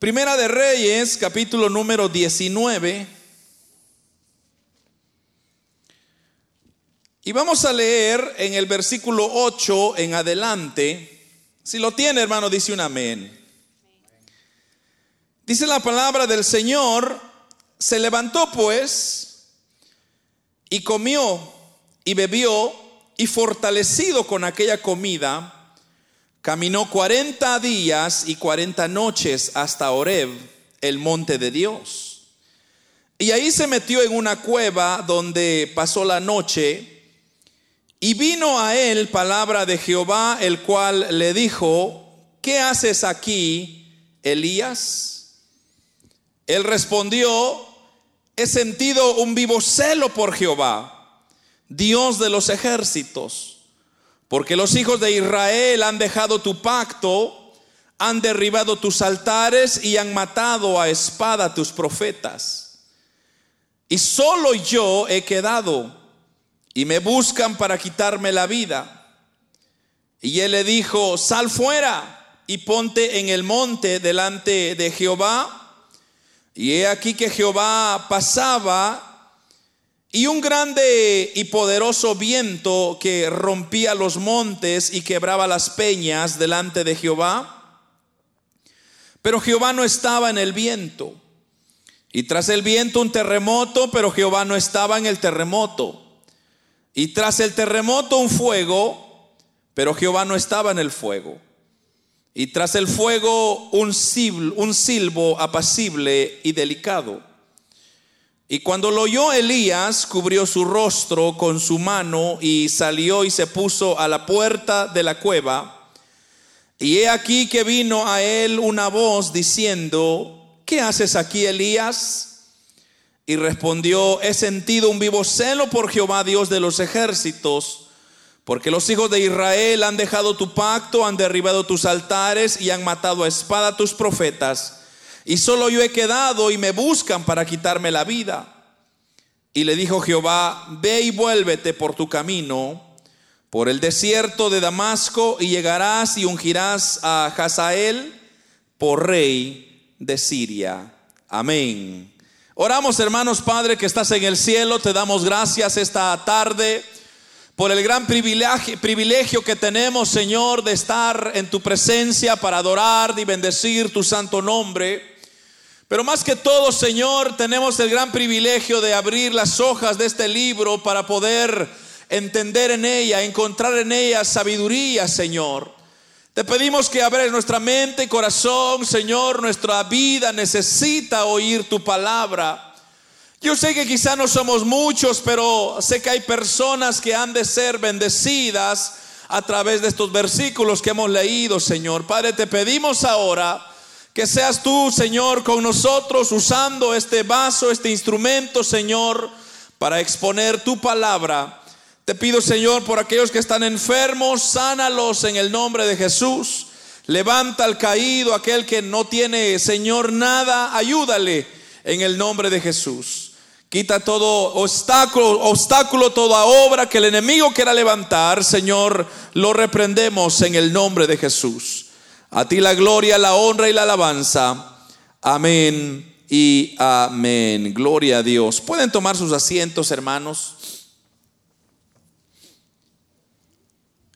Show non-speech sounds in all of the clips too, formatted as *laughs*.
Primera de Reyes, capítulo número 19. Y vamos a leer en el versículo 8 en adelante. Si lo tiene, hermano, dice un amén. Dice la palabra del Señor, se levantó pues y comió y bebió y fortalecido con aquella comida, Caminó 40 días y 40 noches hasta Oreb, el monte de Dios. Y ahí se metió en una cueva donde pasó la noche. Y vino a él palabra de Jehová, el cual le dijo, ¿qué haces aquí, Elías? Él respondió, he sentido un vivo celo por Jehová, Dios de los ejércitos porque los hijos de Israel han dejado tu pacto, han derribado tus altares y han matado a espada tus profetas. Y solo yo he quedado y me buscan para quitarme la vida. Y él le dijo, sal fuera y ponte en el monte delante de Jehová. Y he aquí que Jehová pasaba y un grande y poderoso viento que rompía los montes y quebraba las peñas delante de Jehová. Pero Jehová no estaba en el viento. Y tras el viento un terremoto, pero Jehová no estaba en el terremoto. Y tras el terremoto un fuego, pero Jehová no estaba en el fuego. Y tras el fuego un silbo, un silbo apacible y delicado. Y cuando lo oyó Elías, cubrió su rostro con su mano y salió y se puso a la puerta de la cueva. Y he aquí que vino a él una voz diciendo, ¿qué haces aquí, Elías? Y respondió, he sentido un vivo celo por Jehová Dios de los ejércitos, porque los hijos de Israel han dejado tu pacto, han derribado tus altares y han matado a espada tus profetas y solo yo he quedado y me buscan para quitarme la vida. Y le dijo Jehová, ve y vuélvete por tu camino, por el desierto de Damasco, y llegarás y ungirás a Hazael por rey de Siria. Amén. Oramos, hermanos, Padre, que estás en el cielo, te damos gracias esta tarde por el gran privilegio, privilegio que tenemos, Señor, de estar en tu presencia para adorar y bendecir tu santo nombre. Pero más que todo, Señor, tenemos el gran privilegio de abrir las hojas de este libro para poder entender en ella, encontrar en ella sabiduría, Señor. Te pedimos que abres nuestra mente y corazón, Señor. Nuestra vida necesita oír tu palabra. Yo sé que quizá no somos muchos, pero sé que hay personas que han de ser bendecidas a través de estos versículos que hemos leído, Señor. Padre, te pedimos ahora que seas tú, Señor, con nosotros usando este vaso, este instrumento, Señor, para exponer tu palabra. Te pido, Señor, por aquellos que están enfermos, sánalos en el nombre de Jesús. Levanta al caído, aquel que no tiene, Señor, nada, ayúdale en el nombre de Jesús. Quita todo obstáculo, obstáculo, toda obra que el enemigo quiera levantar, Señor, lo reprendemos en el nombre de Jesús. A ti la gloria, la honra y la alabanza. Amén y amén. Gloria a Dios. Pueden tomar sus asientos, hermanos.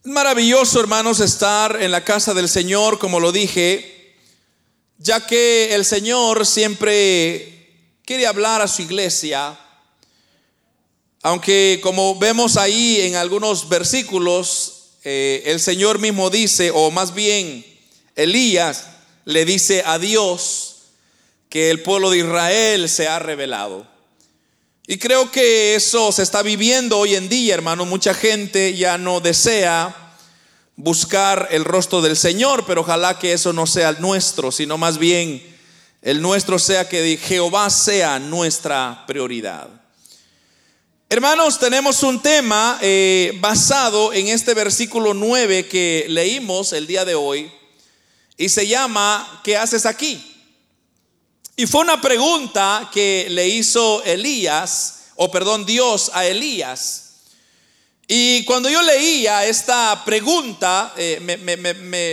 Maravilloso, hermanos, estar en la casa del Señor, como lo dije, ya que el Señor siempre quiere hablar a su iglesia. Aunque como vemos ahí en algunos versículos, eh, el Señor mismo dice, o más bien Elías le dice a Dios que el pueblo de Israel se ha revelado. Y creo que eso se está viviendo hoy en día, hermano. Mucha gente ya no desea buscar el rostro del Señor, pero ojalá que eso no sea el nuestro, sino más bien el nuestro sea que Jehová sea nuestra prioridad. Hermanos, tenemos un tema eh, basado en este versículo 9 que leímos el día de hoy y se llama ¿qué haces aquí? Y fue una pregunta que le hizo Elías, o perdón, Dios a Elías. Y cuando yo leía esta pregunta, eh,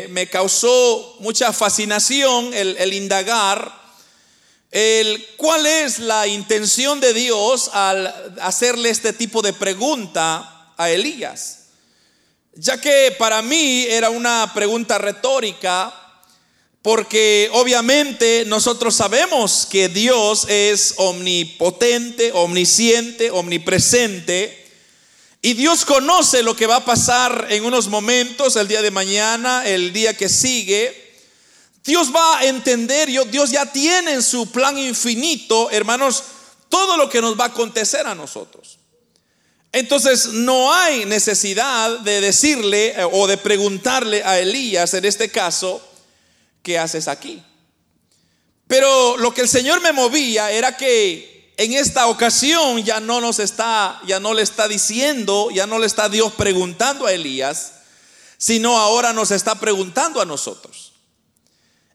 me, causó mucha fascinación el, indagar el, cuál es la intención de Dios al hacerle este tipo de pregunta a Elías. Ya que para mí era una pregunta retórica, porque obviamente nosotros sabemos que Dios es omnipotente, omnisciente, omnipresente. Y Dios conoce lo que va a pasar en unos momentos, el día de mañana, el día que sigue. Dios va a entender, Dios ya tiene en su plan infinito, hermanos, todo lo que nos va a acontecer a nosotros. Entonces no hay necesidad de decirle eh, o de preguntarle a Elías, en este caso, ¿qué haces aquí? Pero lo que el Señor me movía era que en esta ocasión ya no nos está, ya no le está diciendo, ya no le está Dios preguntando a Elías, sino ahora nos está preguntando a nosotros.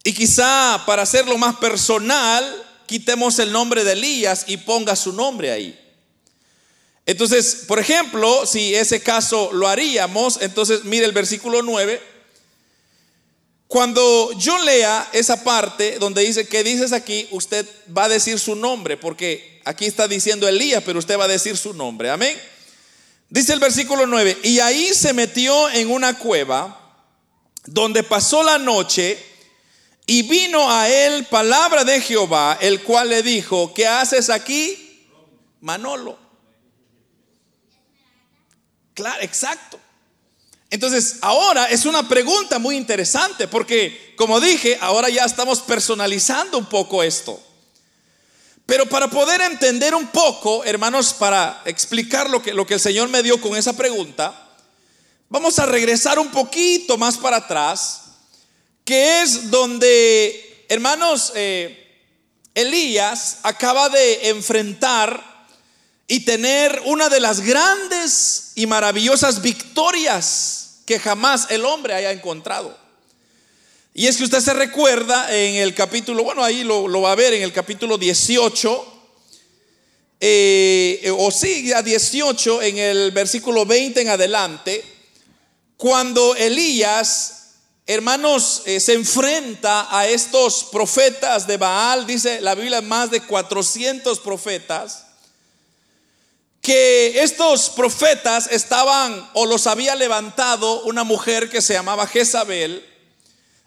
Y quizá para hacerlo más personal, quitemos el nombre de Elías y ponga su nombre ahí. Entonces, por ejemplo, si ese caso lo haríamos, entonces mire el versículo 9. Cuando yo lea esa parte donde dice, ¿qué dices aquí? Usted va a decir su nombre, porque Aquí está diciendo Elías, pero usted va a decir su nombre. Amén. Dice el versículo 9, y ahí se metió en una cueva donde pasó la noche y vino a él palabra de Jehová, el cual le dijo, ¿qué haces aquí? Manolo. Claro, exacto. Entonces, ahora es una pregunta muy interesante porque, como dije, ahora ya estamos personalizando un poco esto. Pero para poder entender un poco, hermanos, para explicar lo que, lo que el Señor me dio con esa pregunta, vamos a regresar un poquito más para atrás, que es donde, hermanos, eh, Elías acaba de enfrentar y tener una de las grandes y maravillosas victorias que jamás el hombre haya encontrado. Y es que usted se recuerda en el capítulo, bueno, ahí lo, va a ver en el capítulo 18, eh, o sí, a 18, en el versículo 20 en adelante, cuando Elías, hermanos, eh, se enfrenta a estos profetas de Baal, dice la Biblia, más de 400 profetas, que estos profetas estaban o los había levantado una mujer que se llamaba Jezabel,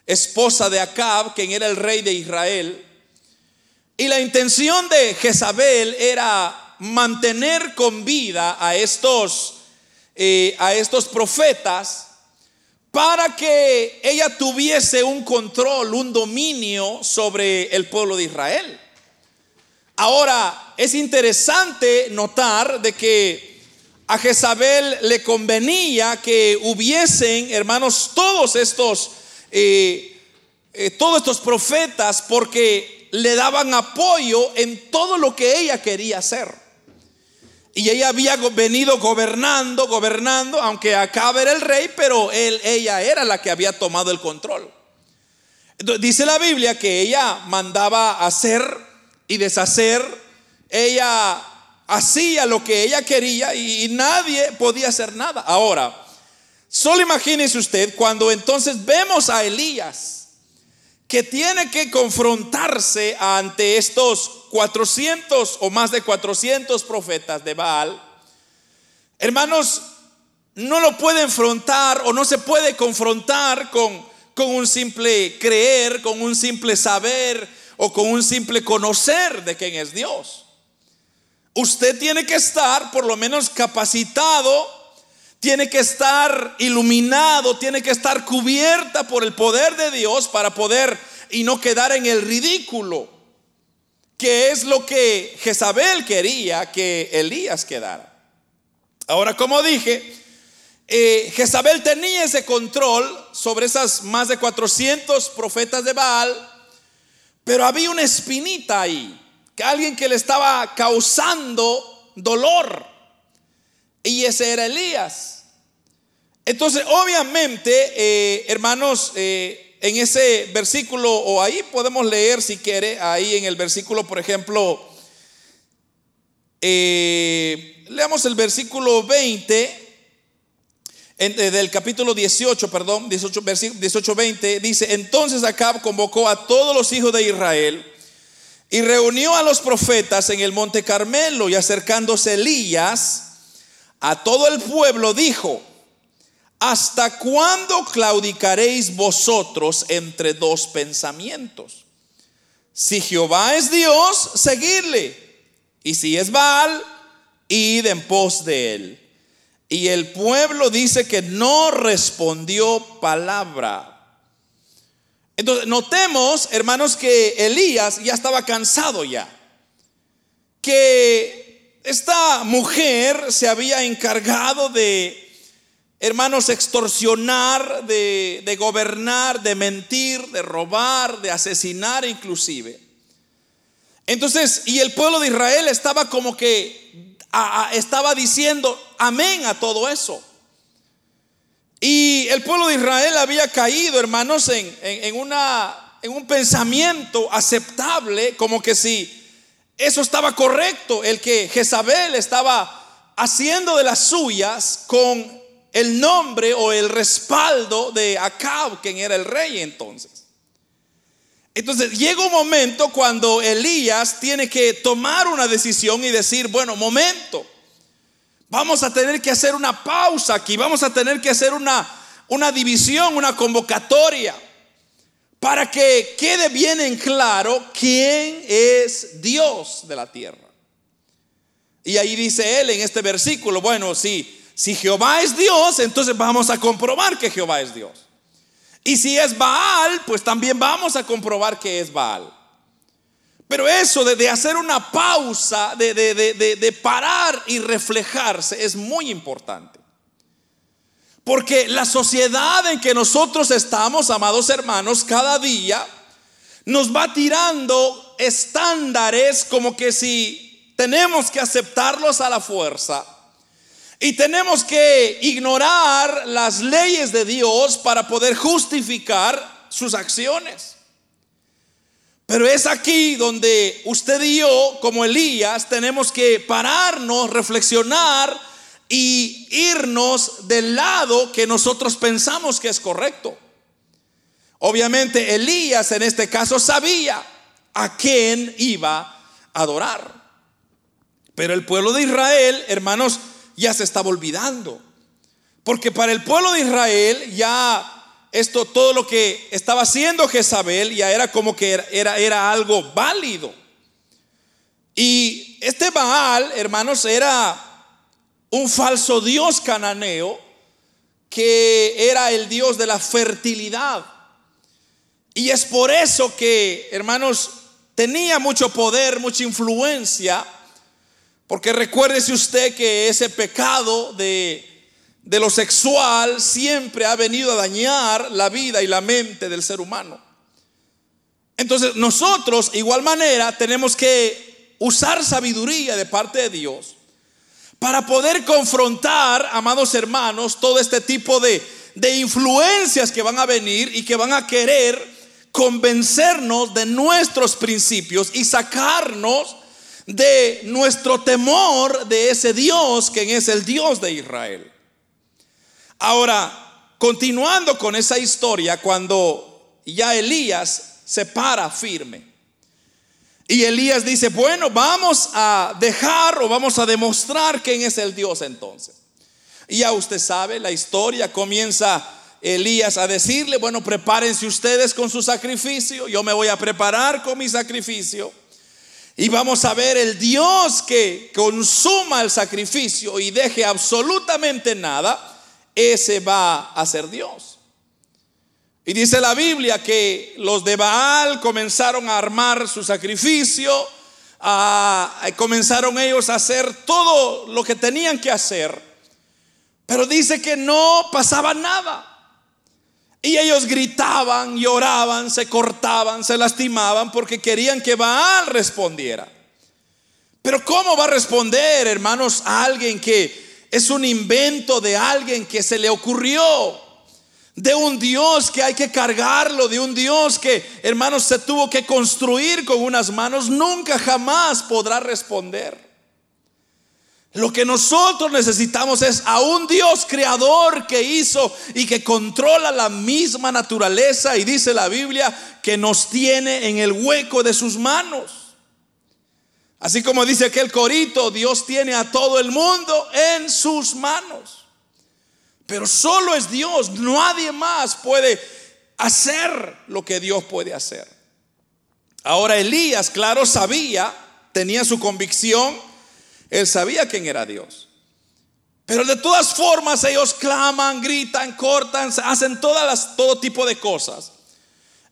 esposa de Acab, quien era el rey de Israel. Y la intención de Jezabel era mantener con vida a estos, eh, a estos profetas para que ella tuviese un control, un dominio sobre el pueblo de Israel. Ahora, es interesante notar de que a Jezabel le convenía que hubiesen, hermanos, todos estos eh, eh, todos estos profetas porque le daban apoyo en todo lo que ella quería hacer. Y ella había venido gobernando, gobernando, aunque acá era el rey, pero él, ella era la que había tomado el control. dice la Biblia que ella mandaba hacer y deshacer, ella hacía lo que ella quería y nadie podía hacer nada. Ahora, Solo imagínese usted cuando entonces vemos a Elías que tiene que confrontarse ante estos 400 o más de 400 profetas de Baal. Hermanos, no lo puede enfrentar o no se puede confrontar con, con un simple creer, con un simple saber o con un simple conocer de quién es Dios. Usted tiene que estar por lo menos capacitado tiene que estar iluminado, tiene que estar cubierta por el poder de Dios para poder y no quedar en el ridículo, que es lo que Jezabel quería que Elías quedara. Ahora, como dije, eh, Jezabel tenía ese control sobre esas más de 400 profetas de Baal, pero había una espinita ahí, que alguien que le estaba causando dolor. Y ese era Elías. Entonces, obviamente, eh, hermanos, eh, en ese versículo, o ahí podemos leer si quiere, ahí en el versículo, por ejemplo, eh, leamos el versículo 20, eh, del capítulo 18, perdón, 18, 18, 20, dice, entonces Acab convocó a todos los hijos de Israel y reunió a los profetas en el monte Carmelo y acercándose Elías a todo el pueblo dijo, ¿hasta cuándo claudicaréis vosotros entre dos pensamientos? Si Jehová es Dios, seguidle. Y si es Baal, id en pos de él. Y el pueblo dice que no respondió palabra. Entonces, notemos, hermanos, que Elías ya estaba cansado ya. Que esta mujer se había encargado de, hermanos, extorsionar, de, gobernar, de mentir, de robar, de asesinar inclusive. Entonces, y el pueblo de Israel estaba como que estaba diciendo amén a todo eso. Y el pueblo de Israel había caído, hermanos, en, en un pensamiento aceptable, como que si eso estaba correcto, el que Jezabel estaba haciendo de las suyas con el nombre o el respaldo de Acab, quien era el rey entonces. Entonces llega un momento cuando Elías tiene que tomar una decisión y decir, bueno, momento, Vamos a tener que hacer una pausa aquí, vamos a tener que hacer una, una división, una convocatoria, para que quede bien en claro quién es Dios de la tierra. Y ahí dice él en este versículo, bueno, si, si Jehová es Dios, entonces vamos a comprobar que Jehová es Dios. Y si es Baal, pues también vamos a comprobar que es Baal. Pero eso de, hacer una pausa, de, de parar y reflejarse es muy importante. Porque la sociedad en que nosotros estamos, amados hermanos, cada día nos va tirando estándares como que si tenemos que aceptarlos a la fuerza y tenemos que ignorar las leyes de Dios para poder justificar sus acciones. Pero es aquí donde usted y yo, como Elías, tenemos que pararnos, reflexionar y irnos del lado que nosotros pensamos que es correcto. Obviamente Elías en este caso sabía a quién iba a adorar. Pero el pueblo de Israel, hermanos, ya se estaba olvidando. Porque para el pueblo de Israel ya esto, todo lo que estaba haciendo Jezabel ya era como que era, era, algo válido. Y este Baal, hermanos, era un falso dios cananeo que era el dios de la fertilidad. Y es por eso que, hermanos, tenía mucho poder, mucha influencia, porque recuérdese usted que ese pecado de de lo sexual siempre ha venido a dañar la vida y la mente del ser humano. Entonces nosotros, igual manera, tenemos que usar sabiduría de parte de Dios para poder confrontar, amados hermanos, todo este tipo de, de influencias que van a venir y que van a querer convencernos de nuestros principios y sacarnos de nuestro temor de ese Dios, que es el Dios de Israel. Ahora, continuando con esa historia, cuando ya Elías se para firme. Y Elías dice, bueno, vamos a dejar o vamos a demostrar quién es el Dios entonces. Y ya usted sabe, la historia comienza Elías a decirle, bueno, prepárense ustedes con su sacrificio, yo me voy a preparar con mi sacrificio. Y vamos a ver el Dios que consuma el sacrificio y deje absolutamente nada ese va a ser Dios. Y dice la Biblia que los de Baal comenzaron a armar su sacrificio, comenzaron ellos a hacer todo lo que tenían que hacer, pero dice que no pasaba nada. Y ellos gritaban, lloraban, se cortaban, se lastimaban porque querían que Baal respondiera. Pero ¿cómo va a responder, hermanos, a alguien que es un invento de alguien que se le ocurrió. De un Dios que hay que cargarlo, de un Dios que, hermanos, se tuvo que construir con unas manos, nunca jamás podrá responder. Lo que nosotros necesitamos es a un Dios creador que hizo y que controla la misma naturaleza y dice la Biblia que nos tiene en el hueco de sus manos. Así como dice aquel corito, Dios tiene a todo el mundo en sus manos. Pero solo es Dios, nadie más puede hacer lo que Dios puede hacer. Ahora Elías, claro, sabía, tenía su convicción, él sabía quién era Dios. Pero de todas formas ellos claman, gritan, cortan, hacen todas las, todo tipo de cosas.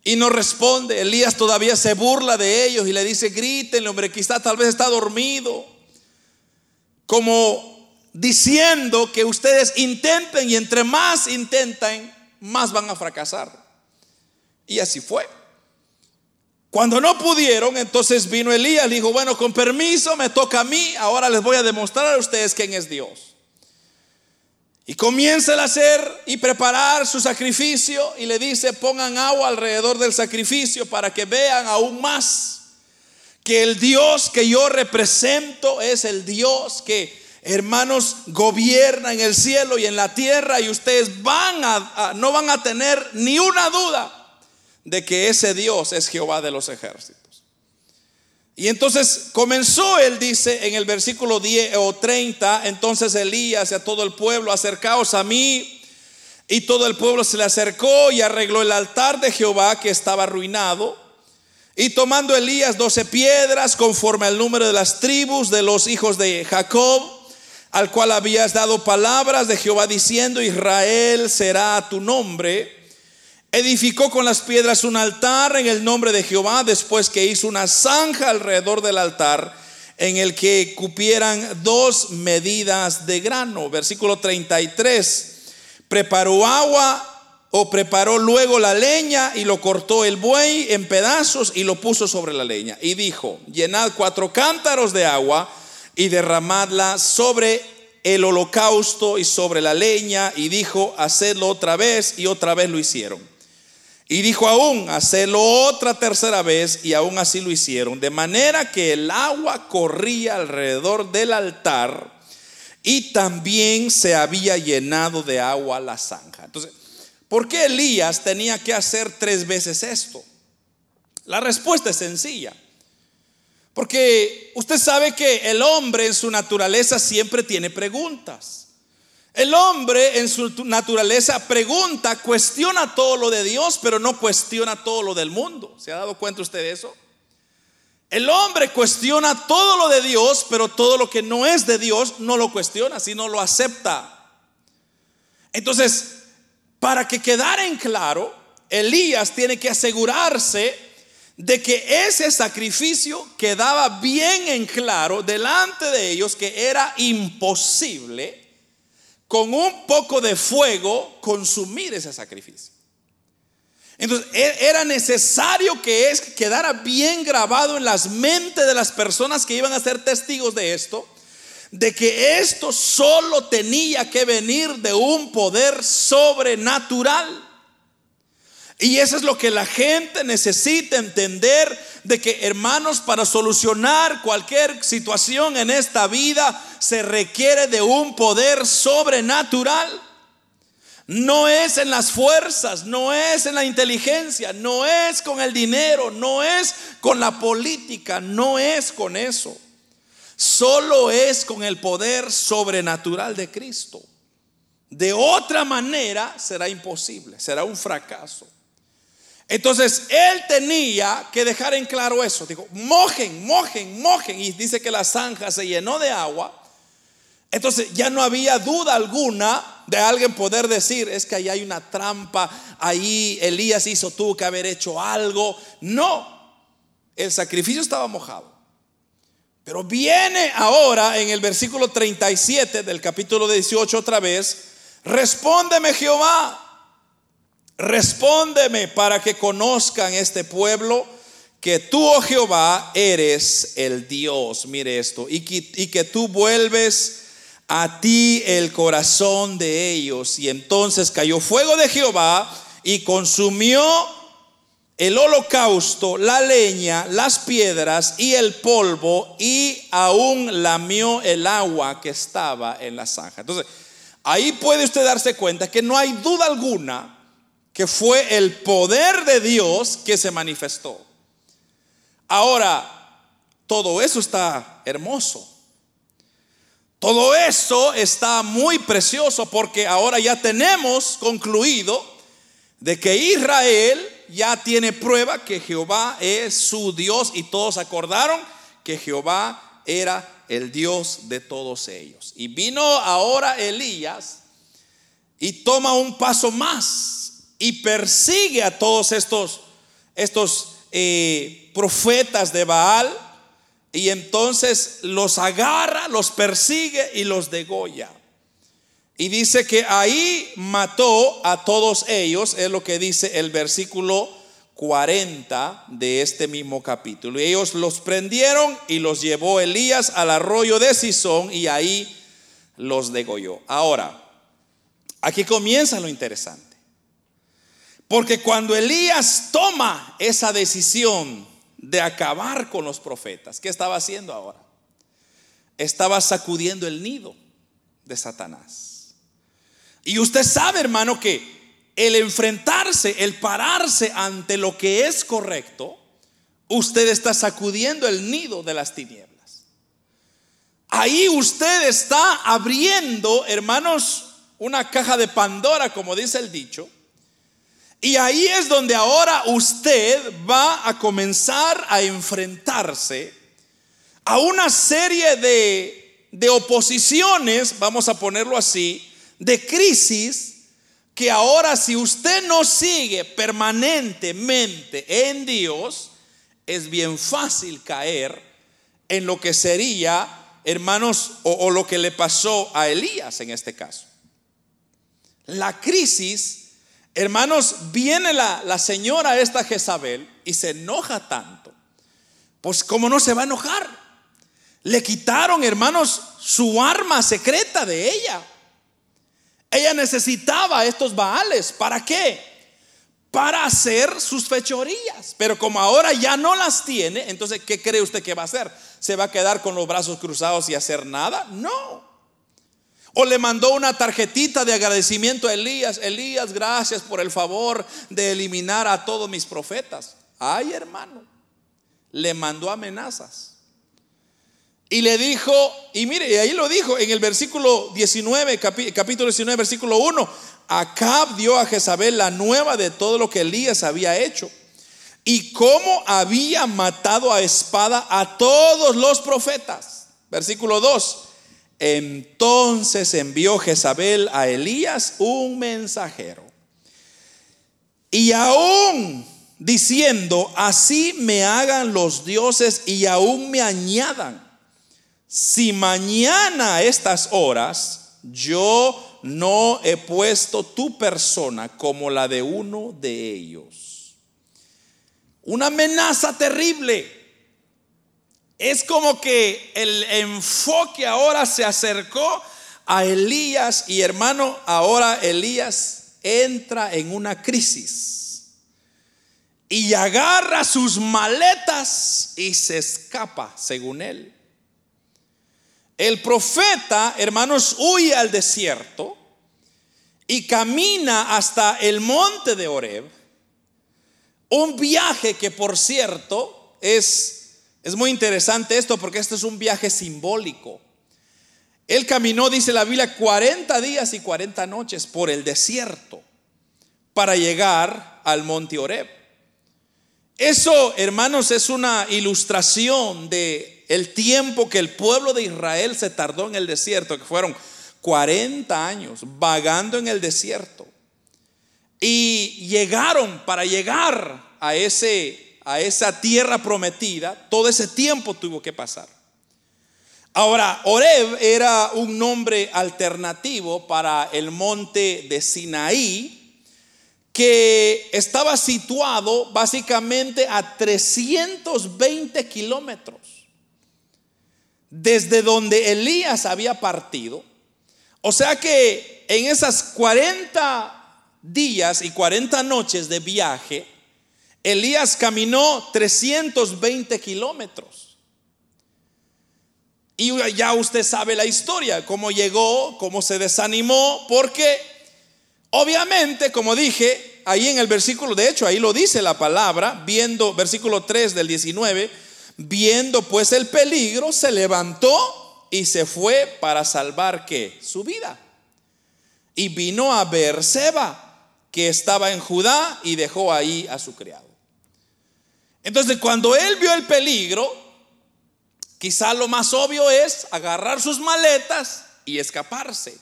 Y no responde. Elías todavía se burla de ellos y le dice, griten, hombre, quizá tal vez está dormido. Como diciendo que ustedes intenten y entre más intenten, más van a fracasar. Y así fue. Cuando no pudieron, entonces vino Elías dijo, bueno, con permiso, me toca a mí, ahora les voy a demostrar a ustedes quién es Dios. Y comienza a hacer y preparar su sacrificio y le dice, pongan agua alrededor del sacrificio para que vean aún más que el Dios que yo represento es el Dios que, hermanos, gobierna en el cielo y en la tierra y ustedes van a, no van a tener ni una duda de que ese Dios es Jehová de los ejércitos. Y entonces comenzó, él dice en el versículo 10 o 30, entonces Elías y a todo el pueblo, acercaos a mí. Y todo el pueblo se le acercó y arregló el altar de Jehová que estaba arruinado. Y tomando Elías doce piedras conforme al número de las tribus de los hijos de Jacob, al cual habías dado palabras de Jehová diciendo, Israel será tu nombre Edificó con las piedras un altar en el nombre de Jehová después que hizo una zanja alrededor del altar en el que cupieran dos medidas de grano. Versículo 33. Preparó agua o preparó luego la leña y lo cortó el buey en pedazos y lo puso sobre la leña. Y dijo, llenad cuatro cántaros de agua y derramadla sobre el holocausto y sobre la leña. Y dijo, hacedlo otra vez y otra vez lo hicieron. Y dijo aún, hacerlo otra tercera vez y aún así lo hicieron. De manera que el agua corría alrededor del altar y también se había llenado de agua la zanja. Entonces, ¿por qué Elías tenía que hacer tres veces esto? La respuesta es sencilla. Porque usted sabe que el hombre en su naturaleza siempre tiene preguntas. El hombre en su naturaleza pregunta, cuestiona todo lo de Dios, pero no cuestiona todo lo del mundo. ¿Se ha dado cuenta usted de eso? El hombre cuestiona todo lo de Dios, pero todo lo que no es de Dios no lo cuestiona, sino lo acepta. Entonces, para que quedara en claro, Elías tiene que asegurarse de que ese sacrificio quedaba bien en claro delante de ellos que era imposible con un poco de fuego consumir ese sacrificio. Entonces e-, era necesario que es, quedara bien grabado en las mentes de las personas que iban a ser testigos de esto, de que esto solo tenía que venir de un poder sobrenatural. Y eso es lo que la gente necesita entender de que hermanos para solucionar cualquier situación en esta vida se requiere de un poder sobrenatural. No es en las fuerzas, no es en la inteligencia, no es con el dinero, no es con la política, no es con eso. Solo es con el poder sobrenatural de Cristo. De otra manera será imposible, será un fracaso. Entonces él tenía que dejar en claro eso. Dijo, mojen, mojen, mojen. Y dice que la zanja se llenó de agua. Entonces ya no había duda alguna de alguien poder decir, es que ahí hay una trampa, ahí Elías hizo, tuvo que haber hecho algo. No, el sacrificio estaba mojado. Pero viene ahora en el versículo 37 del capítulo 18 otra vez, respóndeme Jehová Respóndeme para que conozcan este pueblo que tú, oh Jehová, eres el Dios. Mire esto. Y que, y que tú vuelves a ti el corazón de ellos. Y entonces cayó fuego de Jehová y consumió el holocausto, la leña, las piedras y el polvo y aún lamió el agua que estaba en la zanja. Entonces, ahí puede usted darse cuenta que no hay duda alguna que fue el poder de Dios que se manifestó. Ahora, todo eso está hermoso. Todo eso está muy precioso porque ahora ya tenemos concluido de que Israel ya tiene prueba que Jehová es su Dios y todos acordaron que Jehová era el Dios de todos ellos. Y vino ahora Elías y toma un paso más y persigue a todos estos, estos eh, profetas de Baal y entonces los agarra, los persigue y los degolla. Y dice que ahí mató a todos ellos, es lo que dice el versículo 40 de este mismo capítulo. Y ellos los prendieron y los llevó Elías al arroyo de Sison y ahí los degolló. Ahora, aquí comienza lo interesante. Porque cuando Elías toma esa decisión de acabar con los profetas, ¿qué estaba haciendo ahora? Estaba sacudiendo el nido de Satanás. Y usted sabe, hermano, que el enfrentarse, el pararse ante lo que es correcto, usted está sacudiendo el nido de las tinieblas. Ahí usted está abriendo, hermanos, una caja de Pandora, como dice el dicho, y ahí es donde ahora usted va a comenzar a enfrentarse a una serie de, de oposiciones, vamos a ponerlo así, de crisis, que ahora si usted no sigue permanentemente en Dios, es bien fácil caer en lo que sería, hermanos, o, o lo que le pasó a Elías en este caso. La crisis Hermanos, viene la, señora esta Jezabel y se enoja tanto. Pues ¿cómo no se va a enojar? Le quitaron, hermanos, su arma secreta de ella. Ella necesitaba estos baales. ¿Para qué? Para hacer sus fechorías. Pero como ahora ya no las tiene, entonces, ¿qué cree usted que va a hacer? ¿Se va a quedar con los brazos cruzados y hacer nada? No. O le mandó una tarjetita de agradecimiento a Elías. Elías, gracias por el favor de eliminar a todos mis profetas. Ay, hermano, le mandó amenazas. Y le dijo, y mire, ahí lo dijo en el versículo 19, capítulo 19, versículo 1. Acab dio a Jezabel la nueva de todo lo que Elías había hecho y cómo había matado a espada a todos los profetas. Versículo 2. Entonces envió Jezabel a Elías un mensajero. Y aún diciendo, así me hagan los dioses y aún me añadan. Si mañana a estas horas yo no he puesto tu persona como la de uno de ellos. Una amenaza terrible. Es como que el enfoque ahora se acercó a Elías y hermano, ahora Elías entra en una crisis y agarra sus maletas y se escapa, según él. El profeta, hermanos, huye al desierto y camina hasta el monte de Oreb, un viaje que por cierto es es muy interesante esto porque este es un viaje simbólico. Él caminó, dice la Biblia, 40 días y 40 noches por el desierto para llegar al monte Oreb. Eso, hermanos, es una ilustración de el tiempo que el pueblo de Israel se tardó en el desierto, que fueron 40 años vagando en el desierto. Y llegaron para llegar a ese a esa tierra prometida, todo ese tiempo tuvo que pasar. Ahora, Oreb era un nombre alternativo para el monte de Sinaí, que estaba situado básicamente a 320 kilómetros desde donde Elías había partido. O sea que en esas 40 días y 40 noches de viaje, Elías caminó 320 kilómetros. Y ya usted sabe la historia, cómo llegó, cómo se desanimó, porque obviamente, como dije, ahí en el versículo, de hecho, ahí lo dice la palabra, viendo, versículo 3 del 19, viendo pues el peligro, se levantó y se fue para salvar qué? Su vida. Y vino a Beerseba, que estaba en Judá, y dejó ahí a su criado. Entonces, cuando él vio el peligro, Quizá lo más obvio es agarrar sus maletas y escaparse.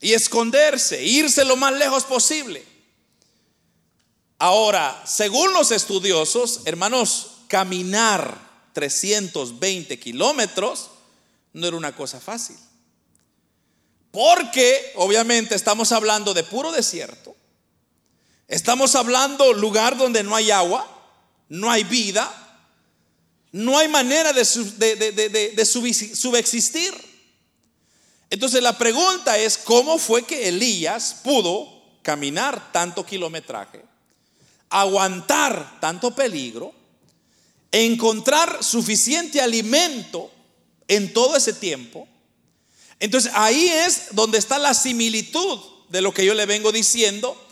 Y esconderse, irse lo más lejos posible. Ahora, según los estudiosos, hermanos, caminar 320 kilómetros no era una cosa fácil. Porque obviamente estamos hablando de puro desierto. Estamos hablando lugar donde no hay agua, no hay vida, no hay manera de, subexistir. Entonces la pregunta es, ¿cómo fue que Elías pudo caminar tanto kilometraje, aguantar tanto peligro, encontrar suficiente alimento en todo ese tiempo? Entonces ahí es donde está la similitud de lo que yo le vengo diciendo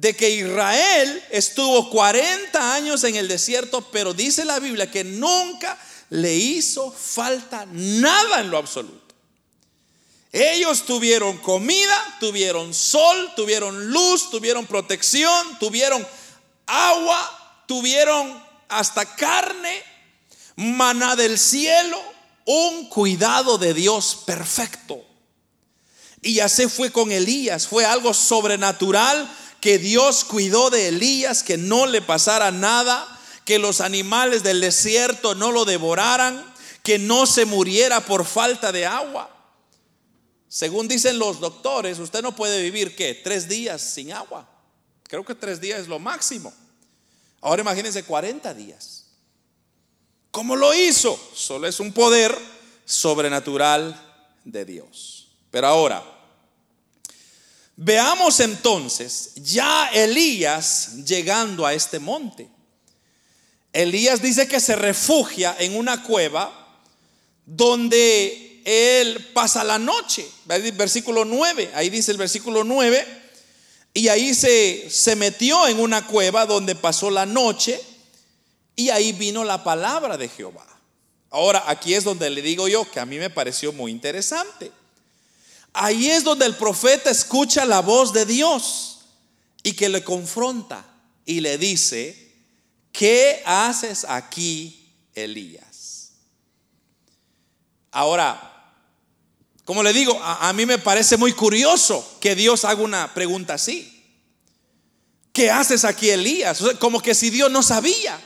de que Israel estuvo 40 años en el desierto, pero dice la Biblia que nunca le hizo falta nada en lo absoluto. Ellos tuvieron comida, tuvieron sol, tuvieron luz, tuvieron protección, tuvieron agua, tuvieron hasta carne, maná del cielo, un cuidado de Dios perfecto. Y así fue con Elías, fue algo sobrenatural que Dios cuidó de Elías, que no le pasara nada, que los animales del desierto no lo devoraran, que no se muriera por falta de agua. Según dicen los doctores, usted no puede vivir, ¿qué? Tres días sin agua. Creo que tres días es lo máximo. Ahora imagínense 40 días. ¿Cómo lo hizo? Solo es un poder sobrenatural de Dios. Pero ahora, Veamos entonces ya Elías llegando a este monte. Elías dice que se refugia en una cueva donde él pasa la noche. Versículo 9, ahí dice el versículo 9, y ahí se, se metió en una cueva donde pasó la noche y ahí vino la palabra de Jehová. Ahora, aquí es donde le digo yo que a mí me pareció muy interesante. Ahí es donde el profeta escucha la voz de Dios y que le confronta y le dice, ¿qué haces aquí, Elías? Ahora, como le digo, a, mí me parece muy curioso que Dios haga una pregunta así. ¿Qué haces aquí, Elías? como que si Dios no sabía.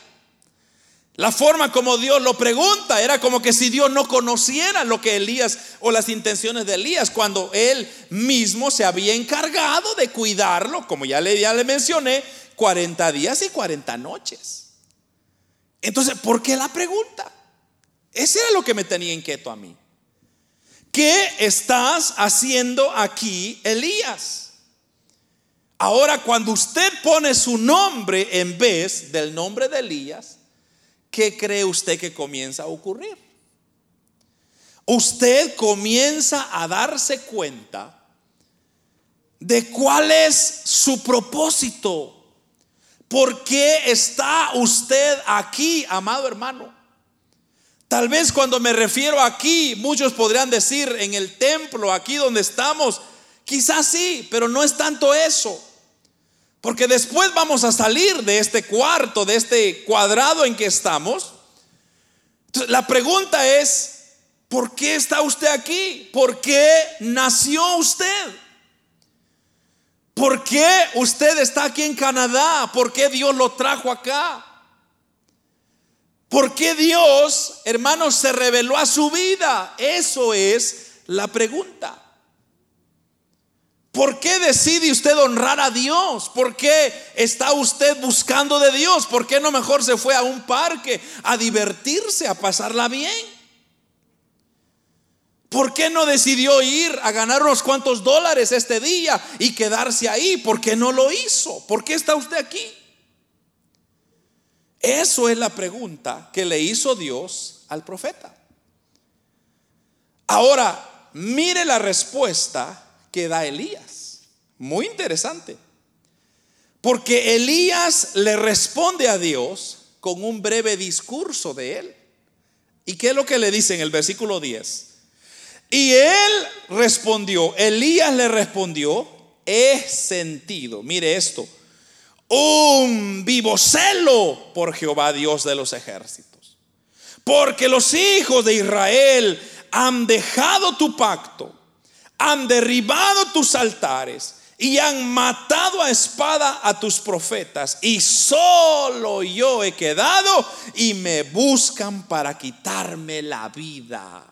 La forma como Dios lo pregunta era como que si Dios no conociera lo que Elías o las intenciones de Elías cuando él mismo se había encargado de cuidarlo, como ya le, ya le mencioné, 40 días y 40 noches. Entonces, ¿por qué la pregunta? Ese era lo que me tenía inquieto a mí. ¿Qué estás haciendo aquí, Elías? Ahora, cuando usted pone su nombre en vez del nombre de Elías, ¿qué cree usted que comienza a ocurrir? Usted comienza a darse cuenta de cuál es su propósito. ¿Por qué está usted aquí, amado hermano? Tal vez cuando me refiero aquí, muchos podrían decir en el templo, aquí donde estamos, quizás sí, pero no es tanto eso. Porque después vamos a salir de este cuarto, de este cuadrado en que estamos. la pregunta es, ¿por qué está usted aquí? ¿Por qué nació usted? ¿Por qué usted está aquí en Canadá? ¿Por qué Dios lo trajo acá? ¿Por qué Dios, hermanos, se reveló a su vida? Eso es la pregunta. ¿Por qué decide usted honrar a Dios? ¿Por qué está usted buscando de Dios? ¿Por qué no mejor se fue a un parque a divertirse, a pasarla bien? ¿Por qué no decidió ir a ganar unos cuantos dólares este día y quedarse ahí? ¿Por qué no lo hizo? ¿Por qué está usted aquí? Eso es la pregunta que le hizo Dios al profeta. Ahora, mire la respuesta que da Elías. Muy interesante. Porque Elías le responde a Dios con un breve discurso de él. ¿Y qué es lo que le dice en el versículo 10? Y él respondió, Elías le respondió, he sentido, mire esto, un vivo celo por Jehová Dios de los ejércitos. Porque los hijos de Israel han dejado tu pacto, han derribado tus altares y han matado a espada a tus profetas. Y solo yo he quedado y me buscan para quitarme la vida.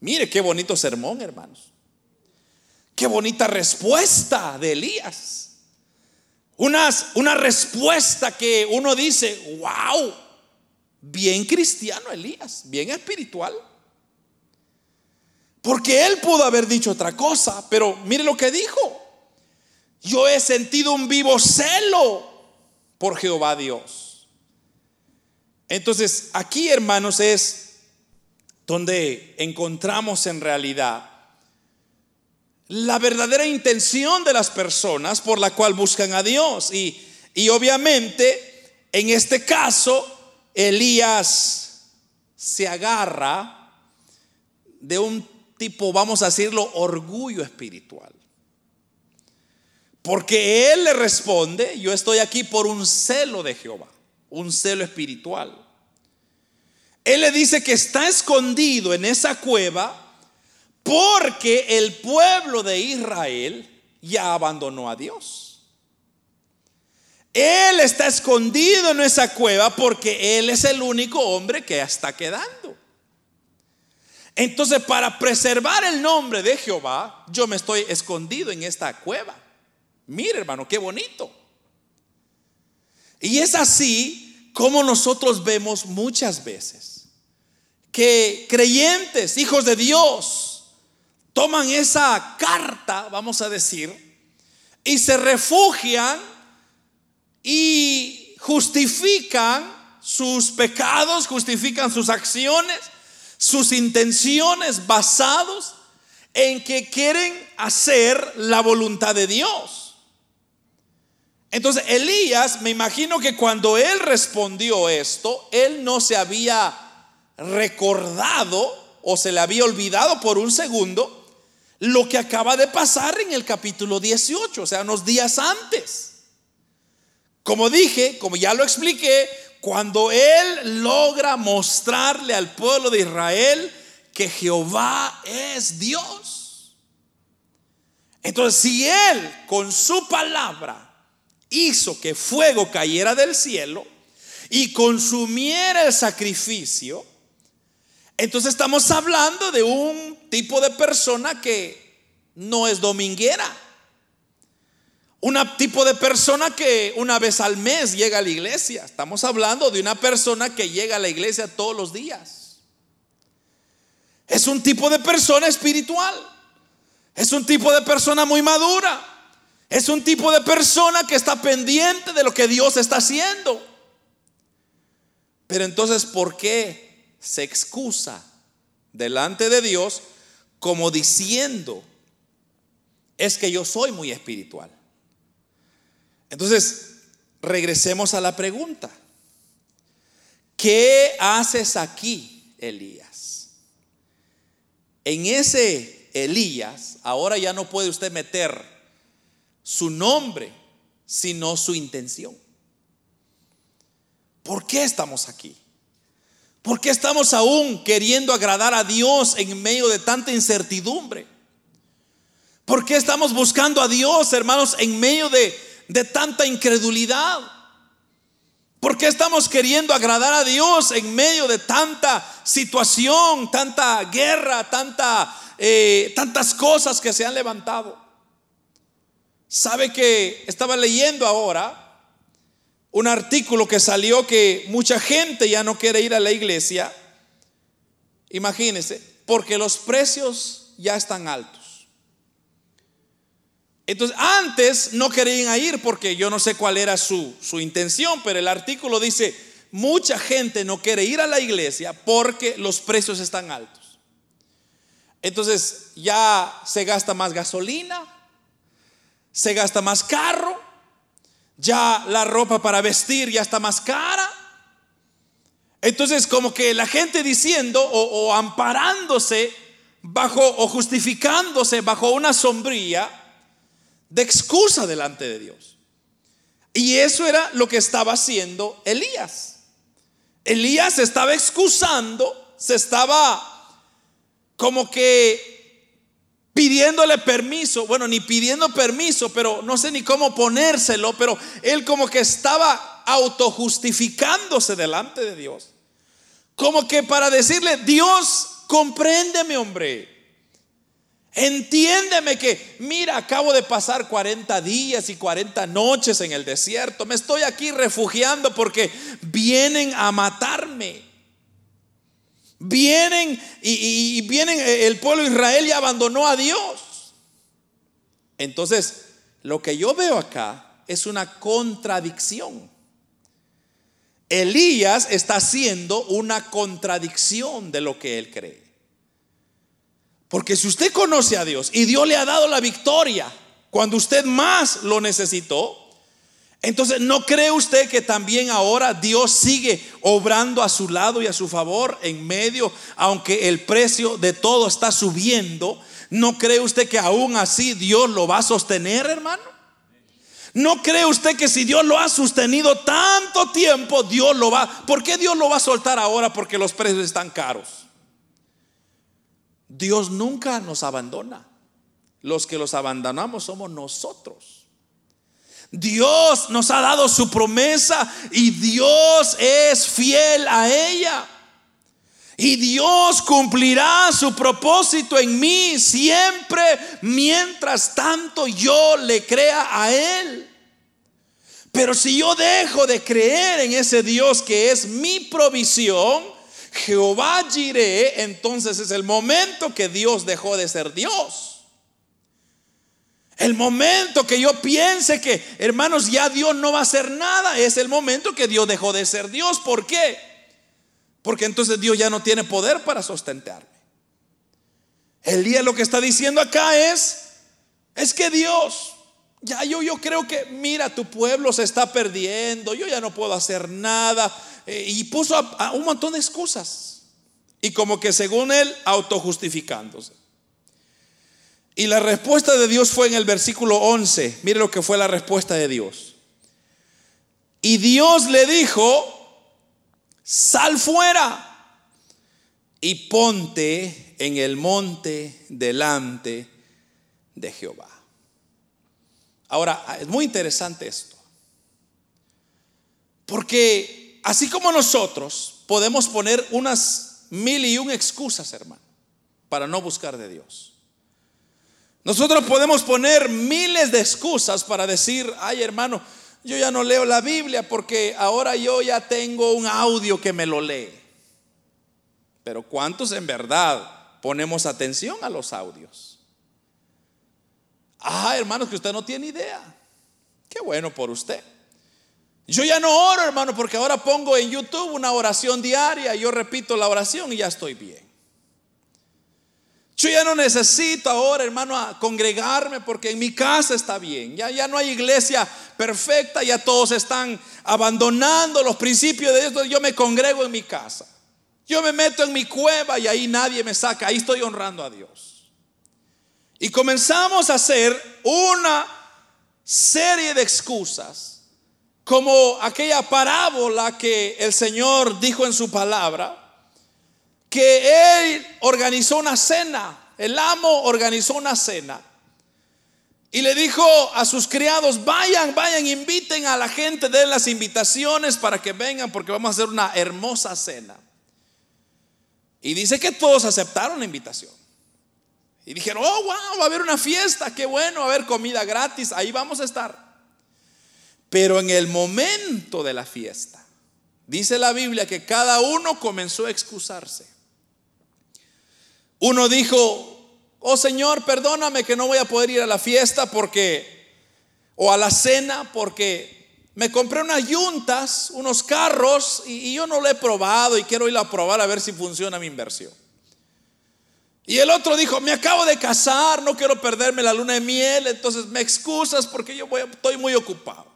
Mire qué bonito sermón, hermanos. Qué bonita respuesta de Elías. una respuesta que uno dice, wow, bien cristiano Elías, bien espiritual. Porque él pudo haber dicho otra cosa, pero mire lo que dijo. Yo he sentido un vivo celo por Jehová Dios. Entonces, aquí, hermanos, es donde encontramos en realidad la verdadera intención de las personas por la cual buscan a Dios. Y, y obviamente, en este caso, Elías se agarra de un vamos a decirlo, orgullo espiritual. Porque él le responde, yo estoy aquí por un celo de Jehová, un celo espiritual. Él le dice que está escondido en esa cueva porque el pueblo de Israel ya abandonó a Dios. Él está escondido en esa cueva porque Él es el único hombre que está quedando. Entonces, para preservar el nombre de Jehová, yo me estoy escondido en esta cueva. Mire, hermano, qué bonito. Y es así como nosotros vemos muchas veces que creyentes, hijos de Dios, toman esa carta, vamos a decir, y se refugian y justifican sus pecados, justifican sus acciones sus intenciones basados en que quieren hacer la voluntad de Dios. Entonces Elías, me imagino que cuando él respondió esto, él no se había recordado o se le había olvidado por un segundo lo que acaba de pasar en el capítulo 18, o sea, unos días antes. Como dije, como ya lo expliqué, cuando Él logra mostrarle al pueblo de Israel que Jehová es Dios. Entonces, si Él con su palabra hizo que fuego cayera del cielo y consumiera el sacrificio, entonces estamos hablando de un tipo de persona que no es dominguera. Un tipo de persona que una vez al mes llega a la iglesia. Estamos hablando de una persona que llega a la iglesia todos los días. Es un tipo de persona espiritual. Es un tipo de persona muy madura. Es un tipo de persona que está pendiente de lo que Dios está haciendo. Pero entonces, ¿por qué se excusa delante de Dios como diciendo, es que yo soy muy espiritual? Entonces, regresemos a la pregunta. ¿Qué haces aquí, Elías? En ese Elías, ahora ya no puede usted meter su nombre, sino su intención. ¿Por qué estamos aquí? ¿Por qué estamos aún queriendo agradar a Dios en medio de tanta incertidumbre? ¿Por qué estamos buscando a Dios, hermanos, en medio de de tanta incredulidad? ¿Por qué estamos queriendo agradar a Dios en medio de tanta situación, tanta guerra, eh, tantas cosas que se han levantado? ¿Sabe que estaba leyendo ahora un artículo que salió que mucha gente ya no quiere ir a la iglesia? Imagínense, porque los precios ya están altos. Entonces, antes no querían ir porque yo no sé cuál era su, su intención, pero el artículo dice, mucha gente no quiere ir a la iglesia porque los precios están altos. Entonces, ya se gasta más gasolina, se gasta más carro, ya la ropa para vestir ya está más cara. Entonces, como que la gente diciendo o, o amparándose bajo o justificándose bajo una sombrilla, de excusa delante de Dios. Y eso era lo que estaba haciendo Elías. Elías se estaba excusando, se estaba como que pidiéndole permiso, bueno, ni pidiendo permiso, pero no sé ni cómo ponérselo, pero él como que estaba autojustificándose delante de Dios. Como que para decirle, Dios, compréndeme, hombre. Entiéndeme que, mira, acabo de pasar 40 días y 40 noches en el desierto. Me estoy aquí refugiando porque vienen a matarme. Vienen y, vienen, eh, el pueblo de Israel ya abandonó a Dios. Entonces, lo que yo veo acá es una contradicción. Elías está haciendo una contradicción de lo que él cree. Porque si usted conoce a Dios y Dios le ha dado la victoria cuando usted más lo necesitó, entonces ¿no cree usted que también ahora Dios sigue obrando a su lado y a su favor en medio, aunque el precio de todo está subiendo? ¿No cree usted que aún así Dios lo va a sostener, hermano? ¿No cree usted que si Dios lo ha sostenido tanto tiempo, Dios lo va... ¿Por qué Dios lo va a soltar ahora? Porque los precios están caros. Dios nunca nos abandona. Los que los abandonamos somos nosotros. Dios nos ha dado su promesa y Dios es fiel a ella. Y Dios cumplirá su propósito en mí siempre mientras tanto yo le crea a Él. Pero si yo dejo de creer en ese Dios que es mi provisión, Jehová Jireh, entonces es el momento que Dios dejó de ser Dios. El momento que yo piense que, hermanos, ya Dios no va a hacer nada, es el momento que Dios dejó de ser Dios. ¿Por qué? Porque entonces Dios ya no tiene poder para sustentarme. día lo que está diciendo acá es, es que Dios, ya yo, yo creo que, mira, tu pueblo se está perdiendo, yo ya no puedo hacer nada. Eh, y puso a, un montón de excusas. Y como que según él, autojustificándose. Y la respuesta de Dios fue en el versículo 11. Mire lo que fue la respuesta de Dios. Y Dios le dijo, sal fuera y ponte en el monte delante de Jehová. Ahora, es muy interesante esto. Porque así como nosotros podemos poner unas mil y un excusas, hermano, para no buscar de Dios. Nosotros podemos poner miles de excusas para decir, ay hermano, yo ya no leo la Biblia porque ahora yo ya tengo un audio que me lo lee. Pero ¿cuántos en verdad ponemos atención a los audios? Ah, hermanos, que usted no tiene idea. Qué bueno por usted. Yo ya no oro, hermano, porque ahora pongo en YouTube una oración diaria, yo repito la oración y ya estoy bien. Yo ya no necesito ahora, hermano, congregarme porque en mi casa está bien. Ya, ya no hay iglesia perfecta, ya todos están abandonando los principios de Dios. Yo me congrego en mi casa. Yo me meto en mi cueva y ahí nadie me saca. Ahí estoy honrando a Dios. Y comenzamos a hacer una serie de excusas como aquella parábola que el Señor dijo en su palabra, que Él organizó una cena, el amo organizó una cena. Y le dijo a sus criados, vayan, vayan, inviten a la gente, den las invitaciones para que vengan porque vamos a hacer una hermosa cena. Y dice que todos aceptaron la invitación. Y dijeron, oh, wow, va a haber una fiesta, qué bueno, va a haber comida gratis, ahí vamos a estar. Pero en el momento de la fiesta, dice la Biblia que cada uno comenzó a excusarse. Uno dijo, oh Señor, perdóname que no voy a poder ir a la fiesta porque, o a la cena porque me compré unas yuntas, unos carros y, yo no lo he probado y quiero ir a probar a ver si funciona mi inversión. Y el otro dijo, me acabo de casar, no quiero perderme la luna de miel, entonces me excusas porque yo voy, estoy muy ocupado.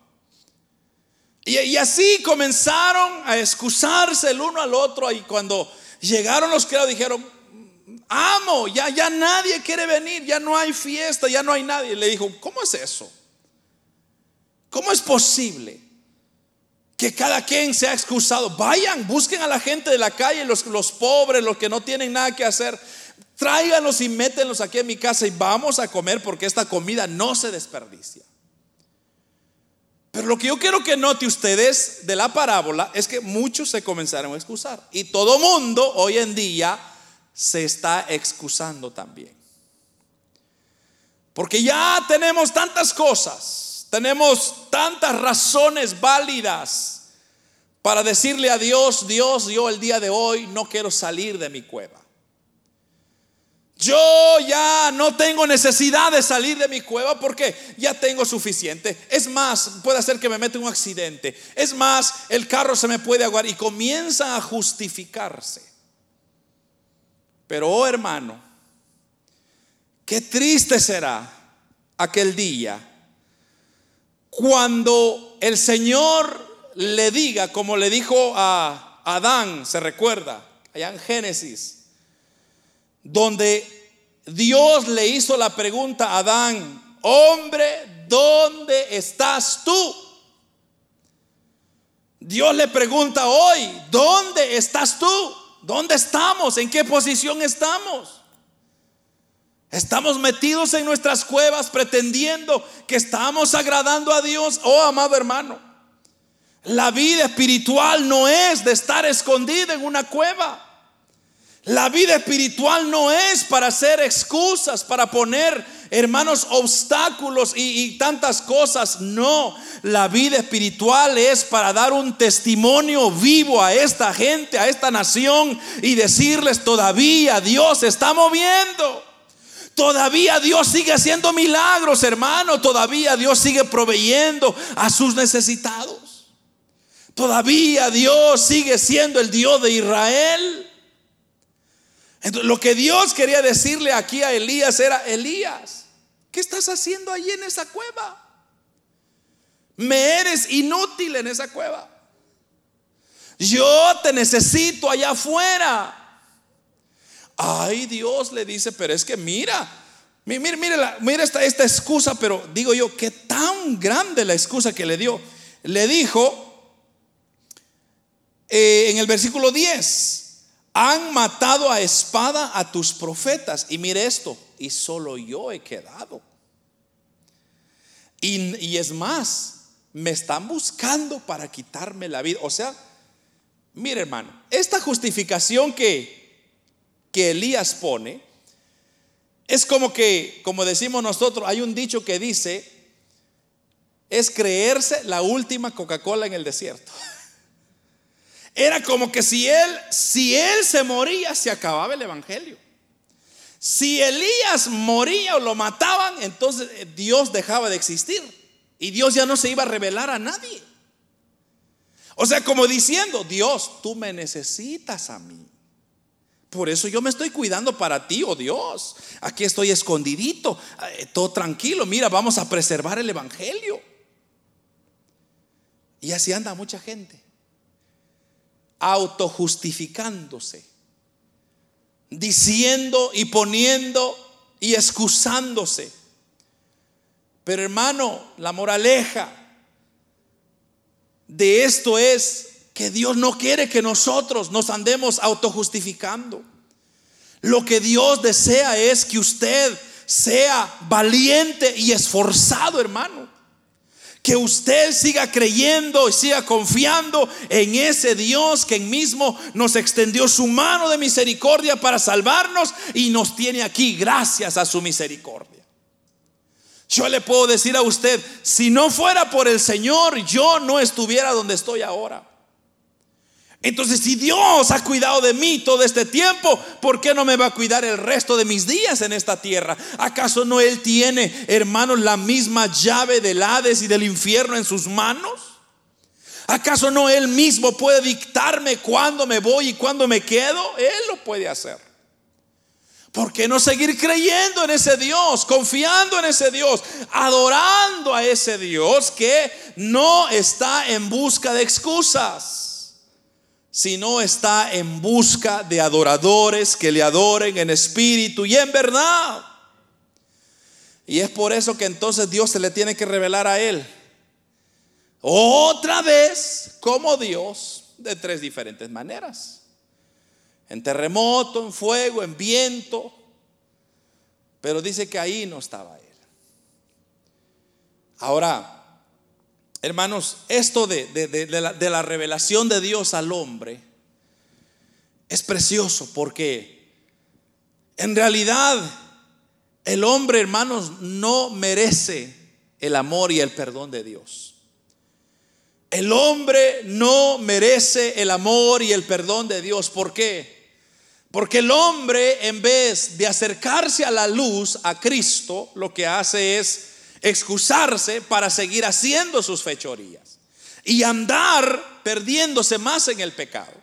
Y, así comenzaron a excusarse el uno al otro y cuando llegaron los criados dijeron, amo, ya, ya nadie quiere venir, ya no hay fiesta, ya no hay nadie. Le dijo, ¿cómo es eso? ¿Cómo es posible que cada quien se ha excusado? Vayan, busquen a la gente de la calle, los, los pobres, los que no tienen nada que hacer. Tráiganlos y métenlos aquí en mi casa y vamos a comer porque esta comida no se desperdicia. Pero lo que yo quiero que note ustedes de la parábola es que muchos se comenzaron a excusar. Y todo mundo hoy en día se está excusando también. Porque ya tenemos tantas cosas, tenemos tantas razones válidas para decirle a Dios, Dios, yo el día de hoy no quiero salir de mi cueva. Yo ya no tengo necesidad de salir de mi cueva porque ya tengo suficiente. Es más, puede ser que me meta un accidente. Es más, el carro se me puede aguar y comienza a justificarse. Pero, oh hermano, qué triste será aquel día cuando el Señor le diga, como le dijo a Adán, se recuerda, allá en Génesis, donde Dios le hizo la pregunta a Adán, hombre, ¿dónde estás tú? Dios le pregunta hoy, ¿dónde estás tú? ¿Dónde estamos? ¿En qué posición estamos? Estamos metidos en nuestras cuevas pretendiendo que estamos agradando a Dios. Oh, amado hermano, la vida espiritual no es de estar escondida en una cueva. La vida espiritual no es para hacer excusas, para poner, hermanos, obstáculos y, tantas cosas. No, la vida espiritual es para dar un testimonio vivo a esta gente, a esta nación y decirles todavía Dios está moviendo. Todavía Dios sigue haciendo milagros, hermano. Todavía Dios sigue proveyendo a sus necesitados. Todavía Dios sigue siendo el Dios de Israel. Lo que Dios quería decirle aquí a Elías era, Elías, ¿qué estás haciendo allí en esa cueva? Me eres inútil en esa cueva. Yo te necesito allá afuera. Ay, Dios le dice, pero es que mira, mira, mira, mira esta, esta excusa, pero digo yo, qué tan grande la excusa que le dio. Le dijo eh, en el versículo 10, han matado a espada a tus profetas. Y mire esto, y solo yo he quedado. Y, es más, me están buscando para quitarme la vida. O sea, mire hermano, esta justificación que, que Elías pone, es como que, como decimos nosotros, hay un dicho que dice, es creerse la última Coca-Cola en el desierto. *laughs* Era como que si él, si él se moría, se acababa el evangelio. Si Elías moría o lo mataban, entonces eh, Dios dejaba de existir y Dios ya no se iba a revelar a nadie. O sea, como diciendo, Dios, tú me necesitas a mí. Por eso yo me estoy cuidando para ti, oh Dios. Aquí estoy escondidito, eh, todo tranquilo. Mira, vamos a preservar el Evangelio. Y así anda mucha gente autojustificándose, diciendo y poniendo y excusándose. Pero hermano, la moraleja de esto es que Dios no quiere que nosotros nos andemos autojustificando. Lo que Dios desea es que usted sea valiente y esforzado, hermano que usted siga creyendo y siga confiando en ese Dios que mismo nos extendió su mano de misericordia para salvarnos y nos tiene aquí gracias a su misericordia. Yo le puedo decir a usted, si no fuera por el Señor, yo no estuviera donde estoy ahora. Entonces, si Dios ha cuidado de mí todo este tiempo, ¿por qué no me va a cuidar el resto de mis días en esta tierra? ¿Acaso no Él tiene, hermanos, la misma llave del Hades y del infierno en sus manos? ¿Acaso no Él mismo puede dictarme cuándo me voy y cuándo me quedo? Él lo puede hacer. ¿Por qué no seguir creyendo en ese Dios, confiando en ese Dios, adorando a ese Dios que no está en busca de excusas? Sino está en busca de adoradores que le adoren en espíritu y en verdad. Y es por eso que entonces Dios se le tiene que revelar a él. Otra vez como Dios de tres diferentes maneras. En terremoto, en fuego, en viento. Pero dice que ahí no estaba él. Ahora, Hermanos, esto de, la, de, la, revelación de Dios al hombre es precioso porque en realidad el hombre, hermanos, no merece el amor y el perdón de Dios. El hombre no merece el amor y el perdón de Dios. ¿Por qué? Porque el hombre, en vez de acercarse a la luz, a Cristo, lo que hace es excusarse para seguir haciendo sus fechorías y andar perdiéndose más en el pecado,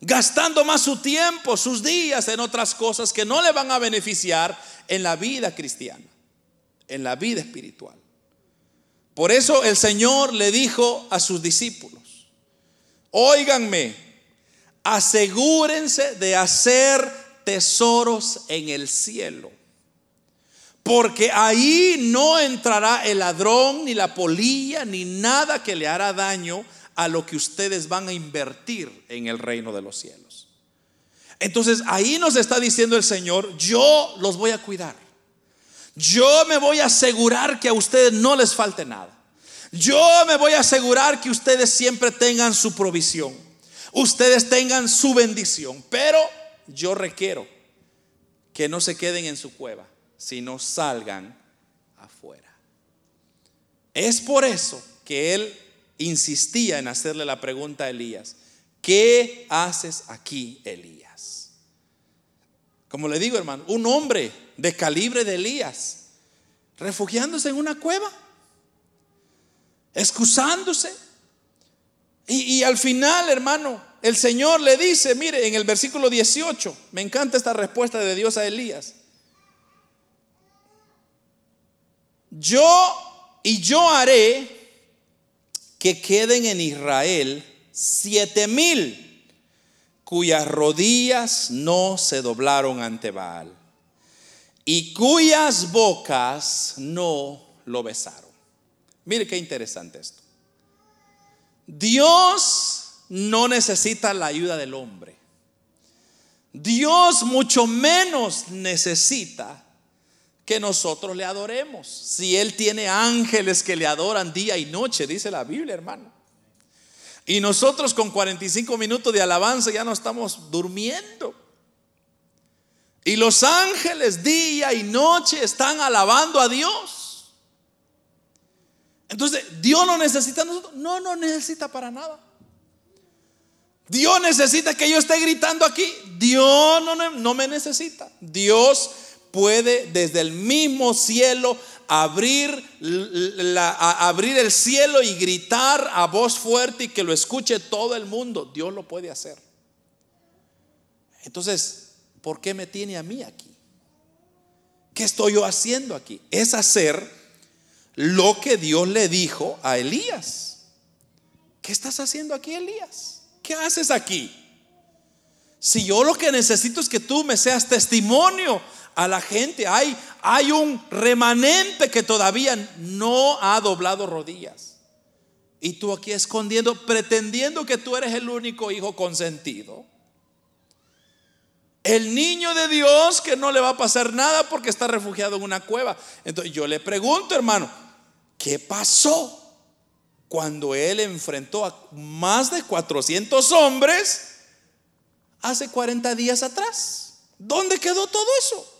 gastando más su tiempo, sus días en otras cosas que no le van a beneficiar en la vida cristiana, en la vida espiritual. Por eso el Señor le dijo a sus discípulos, óiganme, asegúrense de hacer tesoros en el cielo porque ahí no entrará el ladrón, ni la polilla, ni nada que le hará daño a lo que ustedes van a invertir en el reino de los cielos. Entonces ahí nos está diciendo el Señor, yo los voy a cuidar. Yo me voy a asegurar que a ustedes no les falte nada. Yo me voy a asegurar que ustedes siempre tengan su provisión. Ustedes tengan su bendición. Pero yo requiero que no se queden en su cueva si no salgan afuera. Es por eso que él insistía en hacerle la pregunta a Elías, ¿qué haces aquí, Elías? Como le digo, hermano, un hombre de calibre de Elías, refugiándose en una cueva, excusándose. Y, y, al final, hermano, el Señor le dice, mire, en el versículo 18, me encanta esta respuesta de Dios a Elías. Yo y yo haré que queden en Israel siete mil cuyas rodillas no se doblaron ante Baal y cuyas bocas no lo besaron. Mire qué interesante esto. Dios no necesita la ayuda del hombre. Dios mucho menos necesita que nosotros le adoremos. Si Él tiene ángeles que le adoran día y noche, dice la Biblia, hermano. Y nosotros con 45 minutos de alabanza ya no estamos durmiendo. Y los ángeles día y noche están alabando a Dios. Entonces, Dios no necesita a nosotros. No, no necesita para nada. Dios necesita que yo esté gritando aquí. Dios no, no me necesita. Dios puede desde el mismo cielo abrir, abrir el cielo y gritar a voz fuerte y que lo escuche todo el mundo. Dios lo puede hacer. Entonces, ¿por qué me tiene a mí aquí? ¿Qué estoy yo haciendo aquí? Es hacer lo que Dios le dijo a Elías. ¿Qué estás haciendo aquí, Elías? ¿Qué haces aquí? Si yo lo que necesito es que tú me seas testimonio a la gente. Hay, hay un remanente que todavía no ha doblado rodillas. Y tú aquí escondiendo, pretendiendo que tú eres el único hijo consentido. El niño de Dios que no le va a pasar nada porque está refugiado en una cueva. Entonces yo le pregunto, hermano, ¿qué pasó cuando él enfrentó a más de 400 hombres hace 40 días atrás? ¿Dónde quedó todo eso?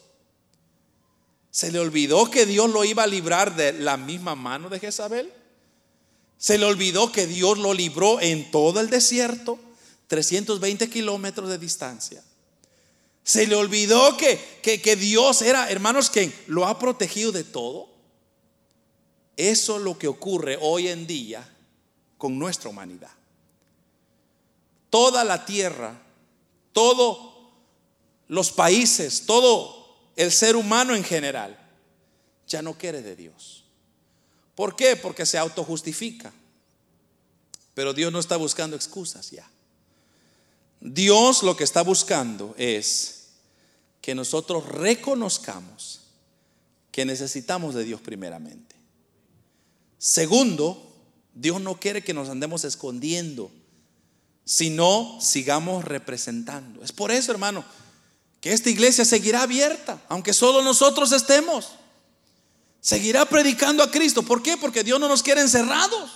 ¿Se le olvidó que Dios lo iba a librar de la misma mano de Jezabel? ¿Se le olvidó que Dios lo libró en todo el desierto? 320 kilómetros de distancia. Se le olvidó que, que, que Dios era, hermanos, que lo ha protegido de todo. Eso es lo que ocurre hoy en día con nuestra humanidad. Toda la tierra, todos los países, todo el ser humano en general, ya no quiere de Dios. ¿Por qué? Porque se autojustifica. Pero Dios no está buscando excusas ya. Dios lo que está buscando es que nosotros reconozcamos que necesitamos de Dios primeramente. Segundo, Dios no quiere que nos andemos escondiendo, sino sigamos representando. Es por eso, hermano, esta iglesia seguirá abierta, aunque solo nosotros estemos. Seguirá predicando a Cristo. ¿Por qué? Porque Dios no nos quiere encerrados.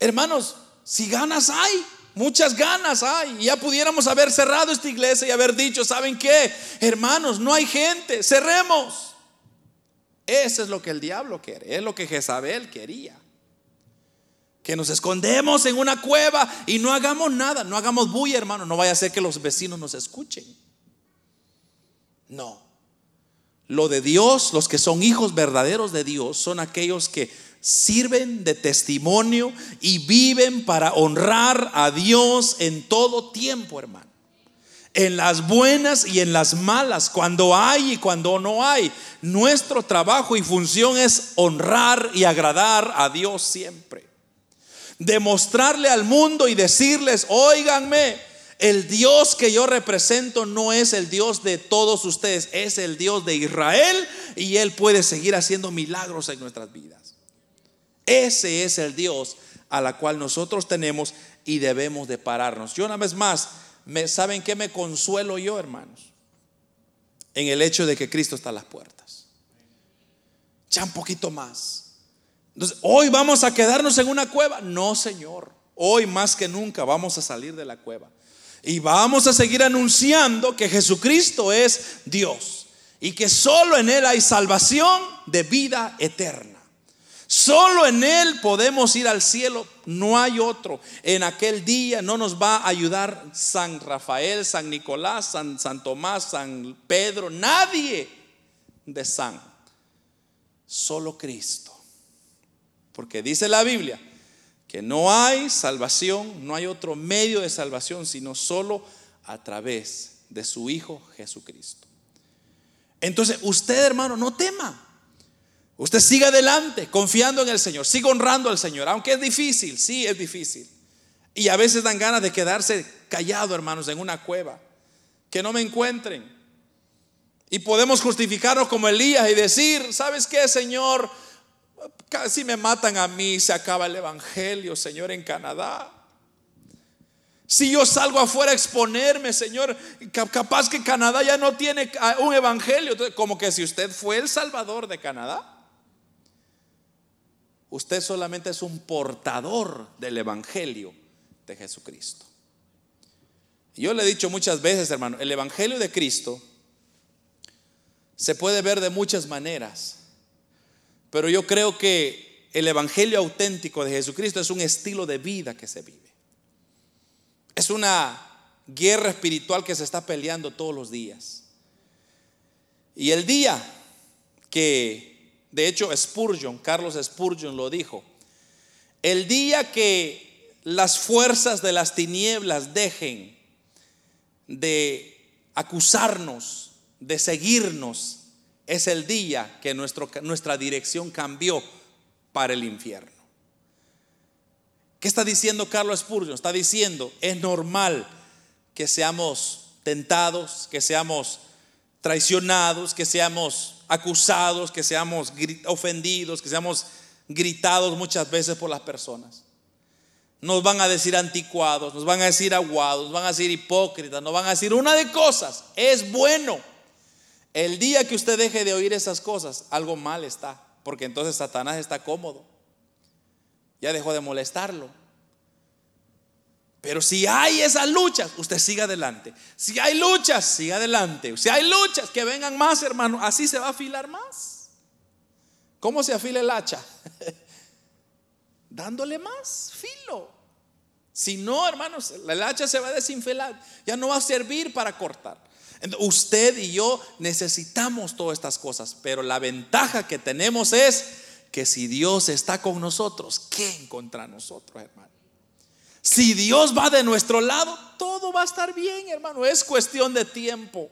Hermanos, si ganas hay, muchas ganas hay. Ya pudiéramos haber cerrado esta iglesia y haber dicho, ¿saben qué? Hermanos, no hay gente, cerremos. Eso es lo que el diablo quiere, es lo que Jezabel quería. Que nos escondemos en una cueva y no hagamos nada, no hagamos bulla, hermano, no vaya a ser que los vecinos nos escuchen. No. Lo de Dios, los que son hijos verdaderos de Dios, son aquellos que sirven de testimonio y viven para honrar a Dios en todo tiempo, hermano en las buenas y en las malas, cuando hay y cuando no hay. Nuestro trabajo y función es honrar y agradar a Dios siempre. Demostrarle al mundo y decirles, óiganme, el Dios que yo represento no es el Dios de todos ustedes, es el Dios de Israel y Él puede seguir haciendo milagros en nuestras vidas. Ese es el Dios a la cual nosotros tenemos y debemos de pararnos. Yo una vez más ¿saben qué me consuelo yo, hermanos? En el hecho de que Cristo está a las puertas. Ya un poquito más. Entonces, hoy vamos a quedarnos en una cueva. No, Señor. Hoy más que nunca vamos a salir de la cueva. Y vamos a seguir anunciando que Jesucristo es Dios y que solo en Él hay salvación de vida eterna. Solo en Él podemos ir al cielo, no hay otro. En aquel día no nos va a ayudar San Rafael, San Nicolás, San, San Tomás, San Pedro, nadie de San. Solo Cristo. Porque dice la Biblia que no hay salvación, no hay otro medio de salvación, sino solo a través de su Hijo Jesucristo. Entonces, usted hermano, no tema. Usted siga adelante, confiando en el Señor, siga honrando al Señor, aunque es difícil, sí es difícil. Y a veces dan ganas de quedarse callado, hermanos, en una cueva, que no me encuentren. Y podemos justificarnos como Elías y decir, ¿sabes qué, Señor? Casi me matan a mí, se acaba el Evangelio, Señor, en Canadá. Si yo salgo afuera a exponerme, Señor, capaz que Canadá ya no tiene un evangelio. Como que si usted fue el salvador de Canadá. Usted solamente es un portador del Evangelio de Jesucristo. Yo le he dicho muchas veces, hermano, el Evangelio de Cristo se puede ver de muchas maneras, pero yo creo que el Evangelio auténtico de Jesucristo es un estilo de vida que se vive. Es una guerra espiritual que se está peleando todos los días. Y el día que de hecho, Spurgeon, Carlos Spurgeon lo dijo. El día que las fuerzas de las tinieblas dejen de acusarnos, de seguirnos, es el día que nuestra dirección cambió para el infierno. ¿Qué está diciendo Carlos Spurgeon? Está diciendo, es normal que seamos tentados, que seamos traicionados, que seamos acusados, que seamos ofendidos, que seamos gritados muchas veces por las personas. Nos van a decir anticuados, nos van a decir aguados, nos van a decir hipócritas, nos van a decir una de cosas. Es bueno. El día que usted deje de oír esas cosas, algo mal está, porque entonces Satanás está cómodo. Ya dejó de molestarlo. Pero si hay esas luchas, usted siga adelante. Si hay luchas, siga adelante. Si hay luchas, que vengan más, hermano. Así se va a afilar más. ¿Cómo se afila el hacha? *laughs* Dándole más filo. Si no, hermanos, el hacha se va a desinflar, ya no va a servir para cortar. Usted y yo necesitamos todas estas cosas, pero la ventaja que tenemos es que si Dios está con nosotros, ¿qué contra nosotros, hermano? Si Dios va de nuestro lado, todo va a estar bien, hermano. Es cuestión de tiempo.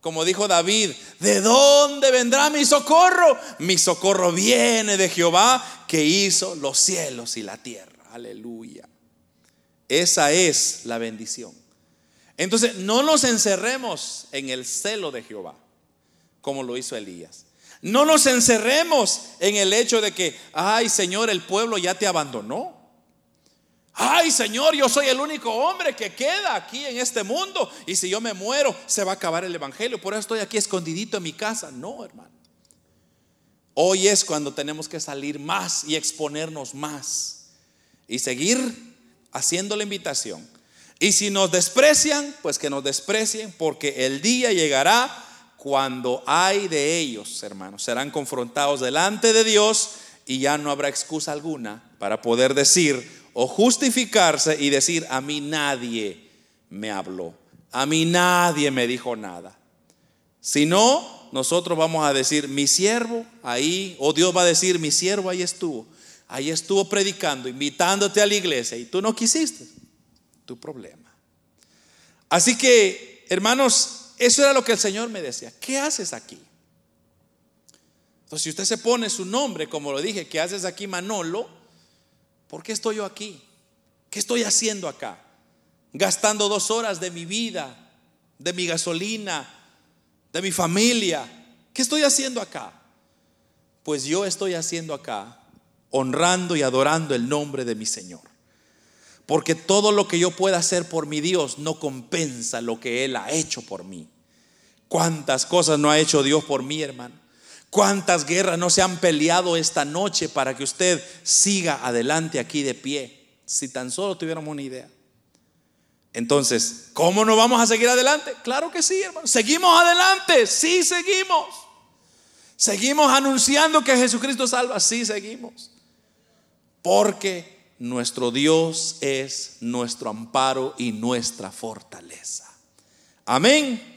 Como dijo David, ¿de dónde vendrá mi socorro? Mi socorro viene de Jehová que hizo los cielos y la tierra. Aleluya. Esa es la bendición. Entonces, no nos encerremos en el celo de Jehová, como lo hizo Elías. No nos encerremos en el hecho de que, ay Señor, el pueblo ya te abandonó. Ay Señor, yo soy el único hombre que queda aquí en este mundo. Y si yo me muero, se va a acabar el Evangelio. Por eso estoy aquí escondidito en mi casa. No, hermano. Hoy es cuando tenemos que salir más y exponernos más. Y seguir haciendo la invitación. Y si nos desprecian, pues que nos desprecien, porque el día llegará cuando hay de ellos, hermanos, serán confrontados delante de Dios y ya no habrá excusa alguna para poder decir o justificarse y decir, a mí nadie me habló, a mí nadie me dijo nada. Si no, nosotros vamos a decir, mi siervo ahí, o Dios va a decir, mi siervo ahí estuvo, ahí estuvo predicando, invitándote a la iglesia y tú no quisiste, tu problema. Así que, hermanos, eso era lo que el Señor me decía, ¿qué haces aquí? Entonces, si usted se pone su nombre, como lo dije, ¿qué haces aquí, Manolo? ¿Por qué estoy yo aquí? ¿Qué estoy haciendo acá? Gastando dos horas de mi vida, de mi gasolina, de mi familia. ¿Qué estoy haciendo acá? Pues yo estoy haciendo acá honrando y adorando el nombre de mi Señor. Porque todo lo que yo pueda hacer por mi Dios no compensa lo que Él ha hecho por mí. ¿Cuántas cosas no ha hecho Dios por mí, hermano? ¿Cuántas guerras no se han peleado esta noche para que usted siga adelante aquí de pie? Si tan solo tuviéramos una idea. Entonces, ¿cómo no vamos a seguir adelante? Claro que sí, hermano. Seguimos adelante, sí seguimos. Seguimos anunciando que Jesucristo salva, sí seguimos. Porque nuestro Dios es nuestro amparo y nuestra fortaleza. Amén.